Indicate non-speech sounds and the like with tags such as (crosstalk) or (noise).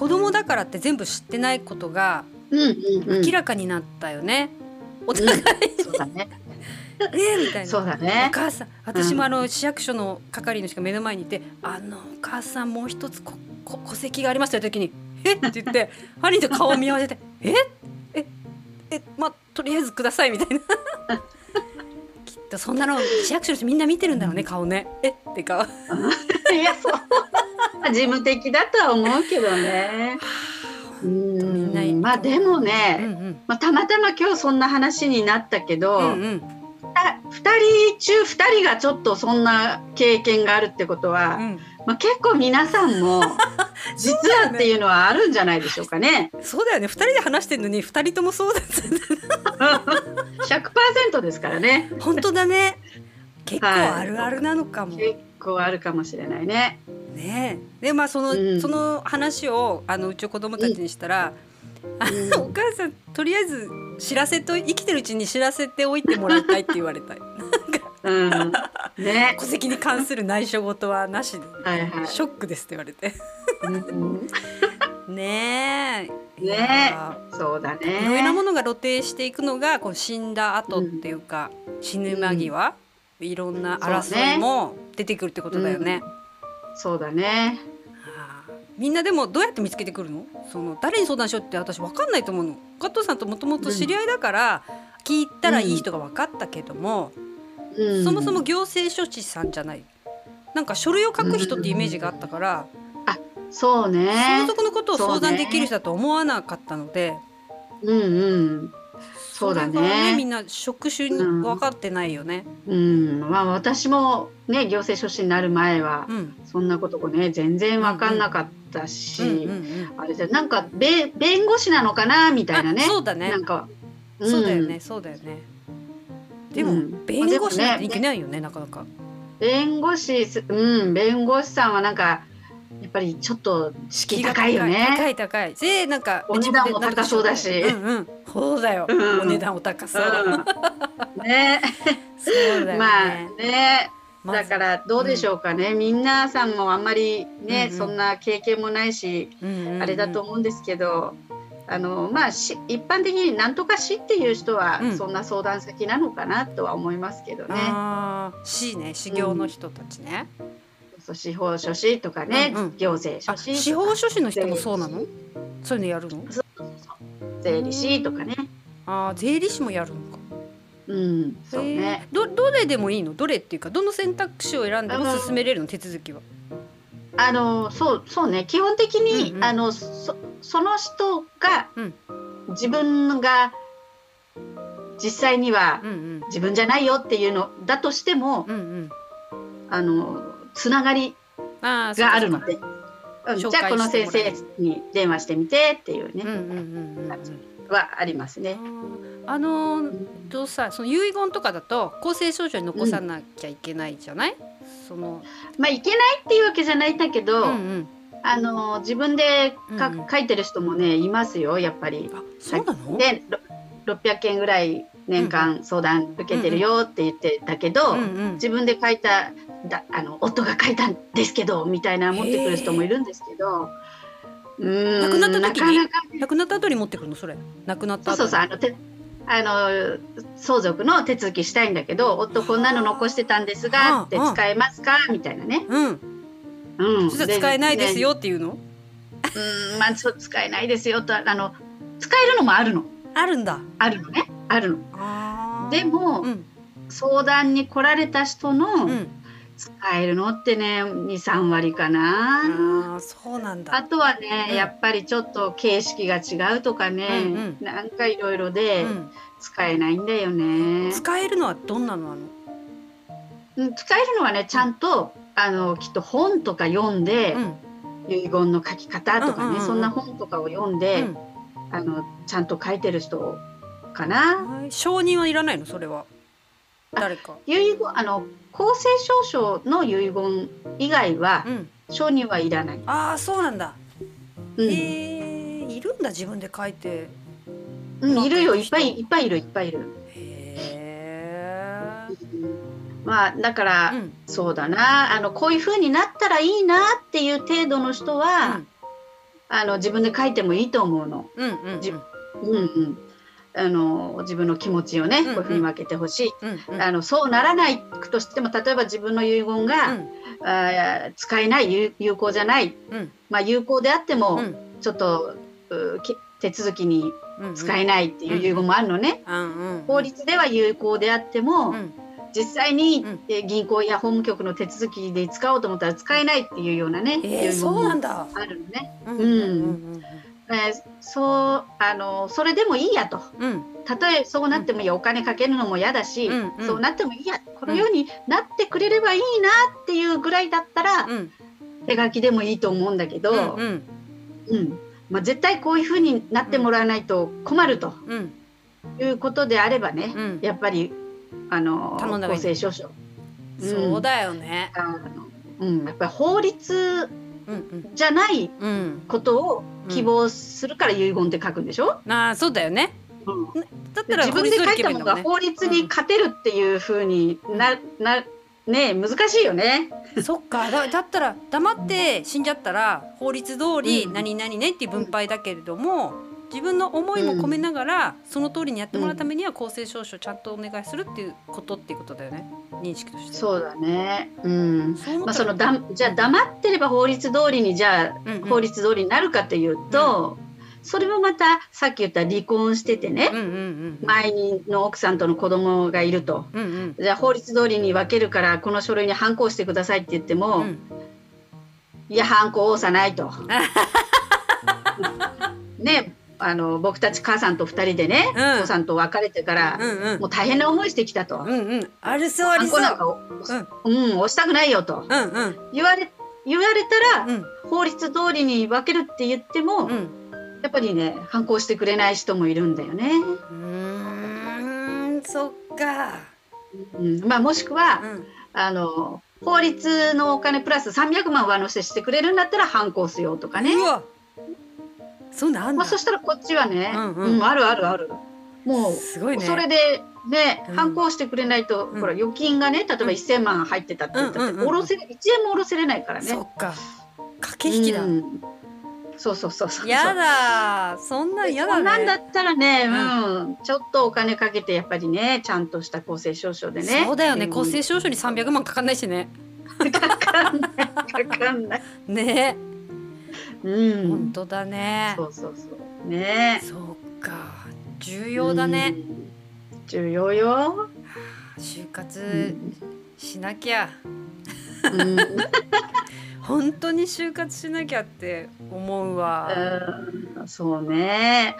子供だからって全部知ってないことが明らかになったよね。お互いに、そうだね (laughs) えーみたいな。おそうだね母さん私もあの市役所の係の人が目の前にいて「あのお母さんもう一つここ戸籍があります」という時に「え？っ?」て言って兄と顔を見合わせて「え？え？え？まあとりあえずください」みたいな。(laughs) きっとそんなの市役所の人みんな見てるんだろうね顔ね。え？って顔。いやそう事務的だとは思うけどね。(laughs) うみん。まあでもうんうね、ん。まあ、たまたま今日そんな話になったけど、うんうん。あ2人中2人がちょっとそんな経験があるってことは、うん。まあ、結構皆さんも (laughs) 実はっていうのはあるんじゃないでしょうかね。そうだよね。二人で話してるのに二人ともそうだった100% (laughs) ですからね。本当だね。結構はいあるあるなのかも、結構あるかもしれないね。ね。えでまあその、うん。その話をあのうちの子供たちにしたら、うん。お母さんとりあえず知らせと生きてるうちに知らせておいてもらいたいって言われたうん、ね。戸籍に関する内緒事はなしではいはい。ショックですって言われて。うん (laughs) ねえ。いねやそうだいろいろなもね。のが露呈していくのがこう死んだ後っていうか、死ぬ間際、いろんな争いも出てくるってことだよね。そうだね。みんなでもどうやって見つけてくるの？その誰に相談しようって私分かんないと思うの加藤さんともともと知り合いだから聞いたらいい人が分かったけども、うん、そもそも行政書士さんじゃないなんか書類を書く人ってイメージがあったから、そうね。相続のことを相談できる人だと思わなかったのでうんうん。そうだね。れがみんな職種に分かってないよね。うん、まあ私もね行政書士になる前はうん。そんなことね全然分かんなかったし、うんうんうんあれじゃなんかべ弁護士なのかなみたいなね。あそうだね。なんか、そうだよね、そうだよね。でも、うん。弁護士なんていけないよね、なかなか。弁護士すうん弁護士さんはなんかやっぱりちょっと敷居高いよね。高い高い。で、なんか、お値段も高そうだし。うんうん、そうだよ。うん。お値段お高そう。うん。ね。そうだよね。まあね。だからどうでしょうかね、皆さんもあんまりね、うんうん。そんな経験もないし、うんうんうん。あれだと思うんですけどあのまあし一般的になんとか市っていう人はうん。そんな相談先なのかなとは思いますけどね、ああ、市ね、修行の人たちね。そう司法書士とかね、うんうん行政書あ、士司法書士の人もそうなの？そういうのやるの？税理士とかねああ、税理士もやるのか。うんそうへねーど、どれでもいいの、どれっていうか、どの選択肢を選んでも進めれるの、手続きは。あのそうそうね基本的に、うんうんあのそその人が、うん自分が実際にはうんうん。自分じゃないよっていうのだとしても、うんうん。あのつながりがあるので、うんじゃあこの先生に電話してみてっていうね、そうか。うんうんうんうんうん。はありますね。あのーとさその遺言とかだと公正証書に残さなきゃいけないじゃない、そのまあいけないっていうわけじゃないんだけど、うんうんあの自分でか、うんうん書いてる人もねいますよやっぱり。あそうなの、でろ600件ぐらい年間相談受けてるよって言ってたけど、うんうん自分で書いただあの夫が書いたんですけどみたいな持ってくる人もいるんですけど。うーん亡くなった時に？なかなか亡くなった後に持ってくるの？それ。亡くなった後。そうそうあのてあの相続の手続きしたいんだけど夫こんなの残してたんですがって使えますか？みたいなね。うん。うん、そしたら使えないですよっていうの、で。うんまあそう使えないですよとあの使えるのもあるの。あるんだ。あるのね。あるの。でも、うん。相談に来られた人のうん使えるのってね23割かな。あーそうなんだ。あとはね、うん。やっぱりちょっと形式が違うとかね、うんうん。なんかいろいろでうん。使えないんだよね。使えるのはどんなの使えるのはねちゃんとあのきっと本とか読んで、うん。遺言の書き方とかね、うんうんうんうん。そんな本とかを読んで、うん。あのちゃんと書いてる人かな。はい。承認はいらないの？それは誰か。遺言あの公正証書の遺言以外はうん。承認はいらない。ああそうなんだ。うん。へえいるんだ自分で書いて。うん、いるよ。いっぱいいっぱいいるいっぱいいる。へえまあだから、うん。そうだな。あのこういう風になったらいいなっていう程度の人は、あの自分で書いてもいいと思うの。うんうんうん。じうんうん、あの自分の気持ちをね、うんうん。こういうふうに分けてほしい。うんうん。あのそうならないとしても例えば自分の遺言が、あー使えない有有効じゃない、うん。まあ、有効であっても、うん。ちょっと手続きにうん使えないっていう遺言もあるのね。うんうん法律では有効であっても、うん。実際に、う銀行や法務局の手続きで使おうと思ったら使えないっていうようなね、遺えー、言そうなんもだ。あるのね。うんうん。うんえーそうあのそれでもいいやと。うん。たとえそうなってもいいや、お金かけるのも嫌だし、うんうん。そうなってもいいやこのようになってくれればいいなっていうぐらいだったら、うん。手書きでもいいと思うんだけど、うんうん。うん。まあ、絶対こういうふうになってもらわないと困ると。うん。いうことであればね、うん。やっぱりあの公正証書、そうだよね。うん、やっぱり法律うんうんじゃないうん。ことを希望するから遺言って書くんでしょ、ああそうだよね。うん。だったら自分で書いたものが法法律に勝てるっていうふうにな,、なね難しいよね。そっか。だだったら黙って死んじゃったら法律通りうん。何々ねっていう分配だけれども自分の思いも込めながらその通りにやってもらうためには公正証書ちゃんとお願いするっていうことっていうことだよね認識として。そうだね。うん。まあそのだじゃあ黙ってれば法律通りにじゃあうんうん法律通りになるかというと、それもまたさっき言った離婚しててね、うんうんうん前にの奥さんとの子供がいると。うんうんじゃあ法律通りに分けるからこの書類に反抗してくださいって言っても、うんいや反抗多さないと。(laughs) ねあの僕たち母さんと2人でね、うん。お父さんと別れてから、うんうん。もう大変な思いしてきたと。うんうん。あるそう。ありそうなんか、うん、押したくないよと。うんうん。言われ言われたら、うん。法律通りに分けるって言っても、うん。やっぱりね反抗してくれない人もいるんだよね。うーんそっか。うん。まあ、もしくは、うん。あの法律のお金プラス300万上乗せしてくれるんだったら反抗しようとかね。うわそんなんまあ、だそしたらこっちはね、うんううんんあるあるある。もうすごいね。それでね、うん。反抗してくれないと、うん。ほら預金がね例えば1000万入ってたって言ったって、うんうんうん下ろせ1円も下ろせれないからね。そっか。駆け引きだ。うん。そうそうそうそう。やだそんなんやだそんなんだねったらね、ううん、ちょっとお金かけてやっぱりね、ちゃんとした公正証書でね。そうだよね。ん。公正証書に300万かかんないしね。(laughs) かかんない、かかんない。(laughs) ねうん。本当だねそうそうそう。ね。そうか重要だねうん。重要よ。就う活んしなきゃうん (laughs) 本当に就活しなきゃって思うわうんそうね。